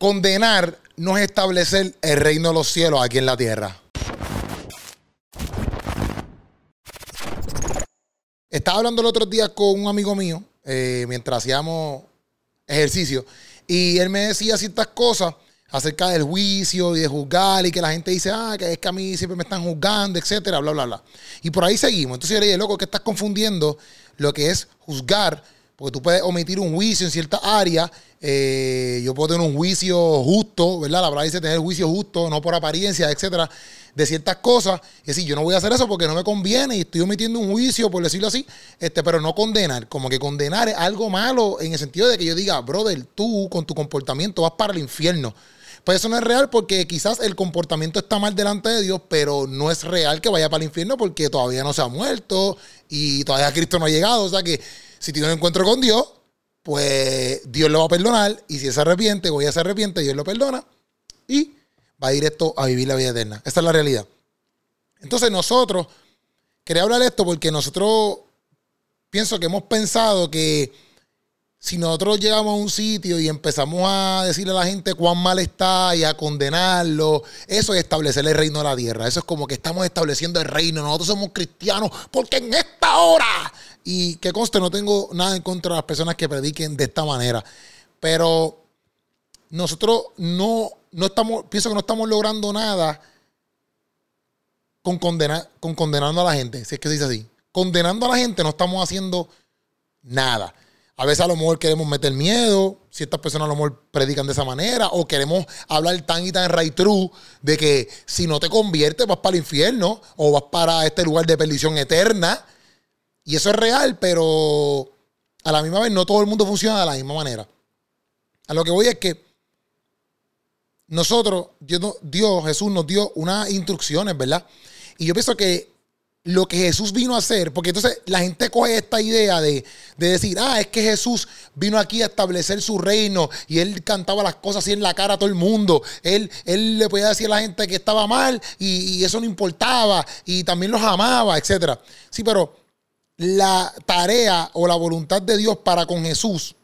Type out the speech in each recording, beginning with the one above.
Condenar no es establecer el reino de los cielos aquí en la tierra. Estaba hablando el otro día con un amigo mío eh, mientras hacíamos ejercicio y él me decía ciertas cosas acerca del juicio y de juzgar y que la gente dice, ah, que es que a mí siempre me están juzgando, etcétera, bla, bla, bla. Y por ahí seguimos. Entonces yo le dije, loco, que estás confundiendo lo que es juzgar, porque tú puedes omitir un juicio en cierta área. Eh, yo puedo tener un juicio justo, ¿verdad? La verdad dice tener juicio justo, no por apariencia, etcétera, de ciertas cosas. Y decir, yo no voy a hacer eso porque no me conviene y estoy omitiendo un juicio, por decirlo así, este, pero no condenar. Como que condenar es algo malo en el sentido de que yo diga, brother, tú con tu comportamiento vas para el infierno. Pues eso no es real porque quizás el comportamiento está mal delante de Dios, pero no es real que vaya para el infierno porque todavía no se ha muerto y todavía Cristo no ha llegado. O sea que si tiene un encuentro con Dios, pues Dios lo va a perdonar. Y si se arrepiente o ella se arrepiente, Dios lo perdona. Y va directo a vivir la vida eterna. Esta es la realidad. Entonces nosotros, quería hablar de esto porque nosotros pienso que hemos pensado que si nosotros llegamos a un sitio y empezamos a decirle a la gente cuán mal está y a condenarlo, eso es establecer el reino de la tierra. Eso es como que estamos estableciendo el reino. Nosotros somos cristianos porque en esta hora. Y que conste, no tengo nada en contra de las personas que prediquen de esta manera. Pero nosotros no, no estamos, pienso que no estamos logrando nada con, condenar, con condenando a la gente. Si es que se dice así. Condenando a la gente no estamos haciendo nada. A veces a lo mejor queremos meter miedo, ciertas personas a lo mejor predican de esa manera, o queremos hablar tan y tan right true de que si no te conviertes vas para el infierno o vas para este lugar de perdición eterna. Y eso es real, pero a la misma vez no todo el mundo funciona de la misma manera. A lo que voy es que nosotros, Dios, Dios Jesús nos dio unas instrucciones, ¿verdad? Y yo pienso que lo que Jesús vino a hacer, porque entonces la gente coge esta idea de, decir, ah, es que Jesús vino aquí a establecer su reino y él cantaba las cosas así en la cara a todo el mundo, él, él le podía decir a la gente que estaba mal y, y eso no importaba y también los amaba, etc. Sí, pero la tarea o la voluntad de Dios para con Jesús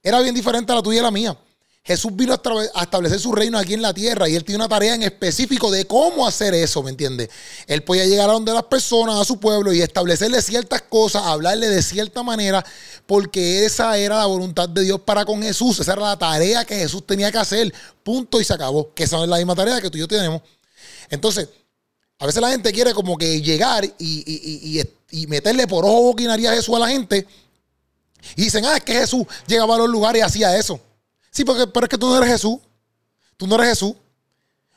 era bien diferente a la tuya y la mía. Jesús vino a establecer su reino aquí en la tierra y él tiene una tarea en específico de cómo hacer eso, ¿me entiendes? Él podía llegar a donde las personas, a su pueblo y establecerle ciertas cosas, hablarle de cierta manera, porque esa era la voluntad de Dios para con Jesús. Esa era la tarea que Jesús tenía que hacer. Punto y se acabó. Que esa es la misma tarea que tú y yo tenemos. Entonces, a veces la gente quiere como que llegar y, meterle por ojo boquinaria a Jesús a la gente. Y dicen, ah, es que Jesús llegaba a los lugares y hacía eso. Sí, porque, pero es que tú no eres Jesús. Tú no eres Jesús.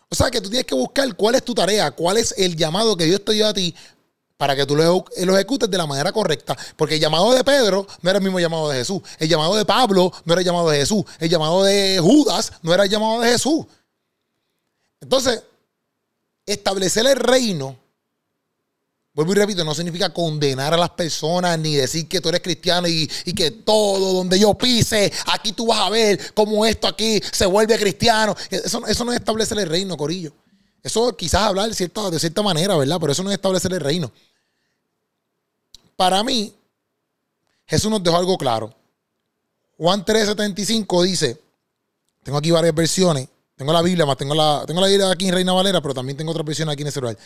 O sea que tú tienes que buscar cuál es tu tarea, cuál es el llamado que Dios te dio a ti para que tú lo, ejecutes de la manera correcta. Porque el llamado de Pedro no era el mismo llamado de Jesús. El llamado de Pablo no era el llamado de Jesús. El llamado de Judas no era el llamado de Jesús. Entonces, establecer el reino Vuelvo y repito, no significa condenar a las personas ni decir que tú eres cristiano y, que todo donde yo pise, aquí tú vas a ver cómo esto aquí se vuelve cristiano. Eso, eso no es establecer el reino, Corillo. Eso quizás hablar de cierta, de cierta manera, ¿verdad? Pero eso no es establecer el reino. Para mí, Jesús nos dejó algo claro. Juan 3:75 dice, tengo aquí varias versiones, tengo la Biblia, más tengo la, tengo la Biblia aquí en Reina Valera, pero también tengo otra versión aquí en el celular.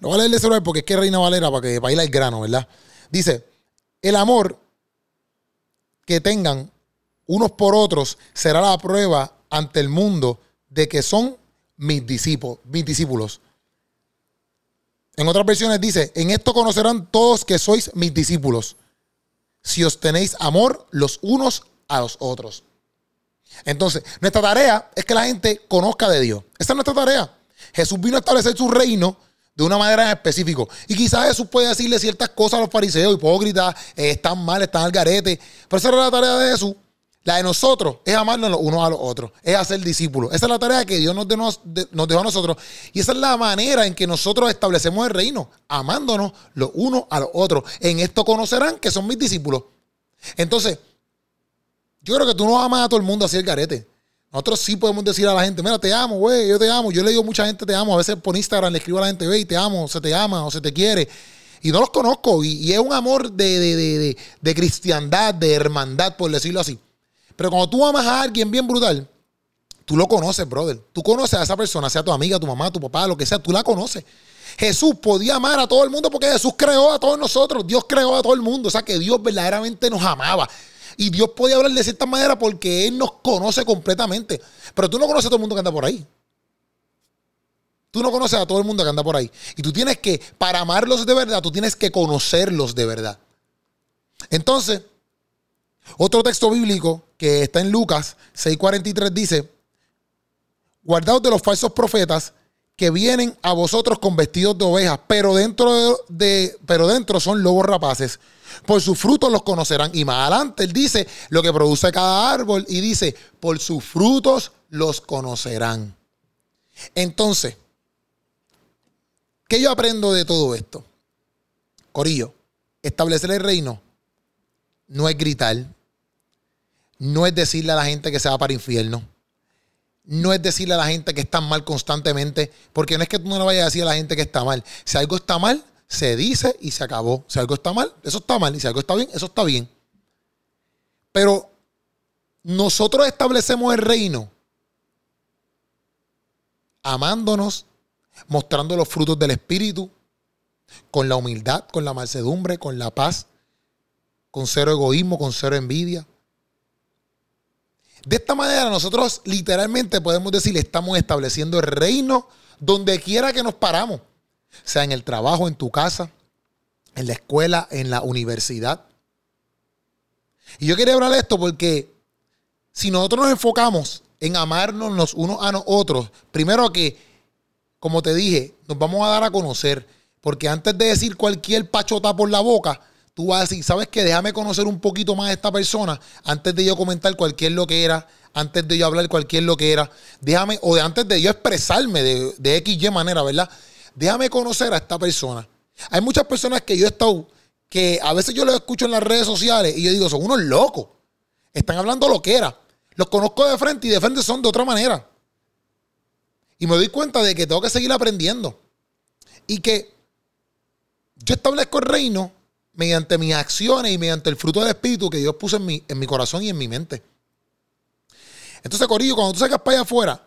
Lo voy a leer de celular porque es que Reina Valera para que baila el grano, ¿verdad? Dice, el amor que tengan unos por otros será la prueba ante el mundo de que son mis discípulos, mis discípulos. En otras versiones dice, en esto conocerán todos que sois mis discípulos, si os tenéis amor los unos a los otros. Entonces, nuestra tarea es que la gente conozca de Dios. Esa es nuestra tarea. Jesús vino a establecer su reino de una manera en específico. Y quizás Jesús puede decirle ciertas cosas a los fariseos, hipócritas, eh, están mal, están al garete. Pero esa era la tarea de Jesús. La de nosotros es amarnos los unos a los otros, es hacer discípulos. Esa es la tarea que Dios nos, nos dejó a nosotros. Y esa es la manera en que nosotros establecemos el reino, amándonos los unos a los otros. En esto conocerán que son mis discípulos. Entonces, yo creo que tú no amas a todo el mundo así el garete. Nosotros sí podemos decir a la gente, mira, te amo, güey, yo te amo. Yo le digo a mucha gente te amo. A veces por Instagram le escribo a la gente, güey, te amo, se te ama o se te quiere. Y no los conozco. Y, es un amor de, de, de, cristiandad, de hermandad, por decirlo así. Pero cuando tú amas a alguien bien brutal, Tú lo conoces, brother. Tú conoces a esa persona, sea tu amiga, tu mamá, tu papá, lo que sea, tú la conoces. Jesús podía amar a todo el mundo porque Jesús creó a todos nosotros. Dios creó a todo el mundo. O sea que Dios verdaderamente nos amaba. Y Dios podía hablar de cierta manera porque Él nos conoce completamente. Pero tú no conoces a todo el mundo que anda por ahí. Tú no conoces a todo el mundo que anda por ahí. Y tú tienes que, para amarlos de verdad, tú tienes que conocerlos de verdad. Entonces, otro texto bíblico que está en Lucas 6:43 dice, guardaos de los falsos profetas que vienen a vosotros con vestidos de ovejas, pero dentro de, pero dentro son lobos rapaces. Por sus frutos los conocerán. Y más adelante él dice lo que produce cada árbol y dice, por sus frutos los conocerán. Entonces, ¿qué yo aprendo de todo esto? Corillo, establecer el reino no es gritar, no es decirle a la gente que se va para infierno no es decirle a la gente que está mal constantemente, porque no es que tú no le vayas a decir a la gente que está mal. Si algo está mal, se dice y se acabó. Si algo está mal, eso está mal. Y si algo está bien, eso está bien. Pero nosotros establecemos el reino amándonos, mostrando los frutos del Espíritu, con la humildad, con la mansedumbre, con la paz, con cero egoísmo, con cero envidia de esta manera nosotros literalmente podemos decir, estamos estableciendo el reino donde quiera que nos paramos, sea en el trabajo, en tu casa, en la escuela, en la universidad. Y yo quería hablar de esto porque si nosotros nos enfocamos en amarnos los unos a los otros, primero que, como te dije, nos vamos a dar a conocer, porque antes de decir cualquier pachota por la boca, tú vas a decir, ¿sabes qué? Déjame conocer un poquito más a esta persona antes de yo comentar cualquier lo que era, antes de yo hablar cualquier lo que era. Déjame, o de antes de yo expresarme de, de X, manera, ¿verdad? Déjame conocer a esta persona. Hay muchas personas que yo he estado, que a veces yo los escucho en las redes sociales y yo digo, son unos locos. Están hablando lo que era. Los conozco de frente y de frente son de otra manera. Y me doy cuenta de que tengo que seguir aprendiendo. Y que yo establezco el reino mediante mis acciones y mediante el fruto del Espíritu que Dios puso en mi, en mi corazón y en mi mente. Entonces, Corillo, cuando tú sacas para allá afuera,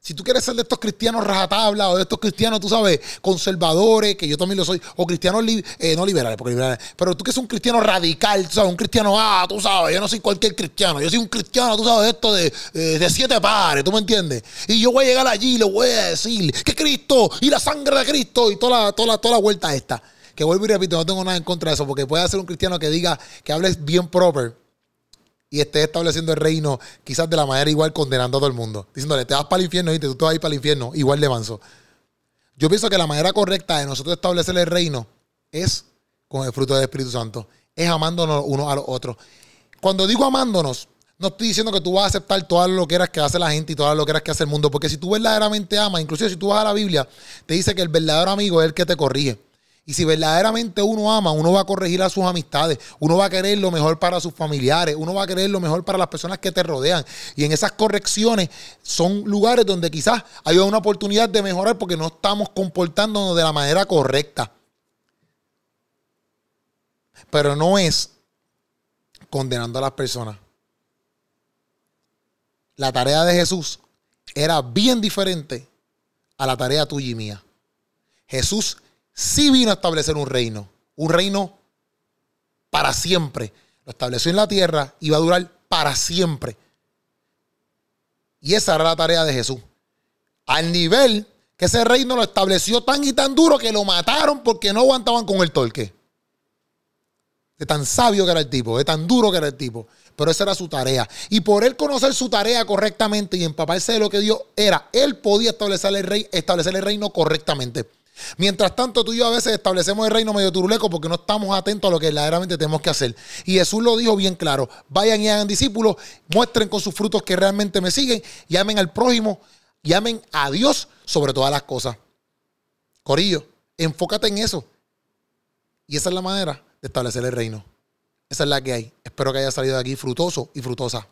si tú quieres ser de estos cristianos rajatabla o de estos cristianos, tú sabes, conservadores, que yo también lo soy, o cristianos eh, no liberales, porque liberales, pero tú que eres un cristiano radical, tú sabes, un cristiano, ah, tú sabes, yo no soy cualquier cristiano, yo soy un cristiano, tú sabes, esto de, eh, de siete pares, ¿tú me entiendes? Y yo voy a llegar allí y le voy a decir que Cristo y la sangre de Cristo y toda toda toda la vuelta esta que vuelvo y repito, no tengo nada en contra de eso, porque puede ser un cristiano que diga que hables bien proper y esté estableciendo el reino quizás de la manera igual condenando a todo el mundo, diciéndole, te vas para el infierno y tú te vas a ir para el infierno, igual de manso. Yo pienso que la manera correcta de nosotros establecer el reino es con el fruto del Espíritu Santo, es amándonos unos a los otros. Cuando digo amándonos, no estoy diciendo que tú vas a aceptar todas lo que que hace la gente y todas lo que que hace el mundo, porque si tú verdaderamente amas, inclusive si tú vas a la Biblia, te dice que el verdadero amigo es el que te corrige. Y si verdaderamente uno ama, uno va a corregir a sus amistades, uno va a querer lo mejor para sus familiares, uno va a querer lo mejor para las personas que te rodean. Y en esas correcciones son lugares donde quizás hay una oportunidad de mejorar porque no estamos comportándonos de la manera correcta. Pero no es condenando a las personas. La tarea de Jesús era bien diferente a la tarea tuya y mía. Jesús sí vino a establecer un reino, un reino para siempre. Lo estableció en la tierra y va a durar para siempre. Y esa era la tarea de Jesús. Al nivel que ese reino lo estableció tan y tan duro que lo mataron porque no aguantaban con el torque. De tan sabio que era el tipo, de tan duro que era el tipo. Pero esa era su tarea. Y por él conocer su tarea correctamente y empaparse de lo que Dios era, él podía establecer el, rey, establecer el reino correctamente. Mientras tanto, tú y yo a veces establecemos el reino medio turuleco porque no estamos atentos a lo que verdaderamente tenemos que hacer. Y Jesús lo dijo bien claro: vayan y hagan discípulos, muestren con sus frutos que realmente me siguen, llamen al prójimo, llamen a Dios sobre todas las cosas. Corillo, enfócate en eso. Y esa es la manera de establecer el reino. Esa es la que hay. Espero que haya salido de aquí frutoso y frutosa.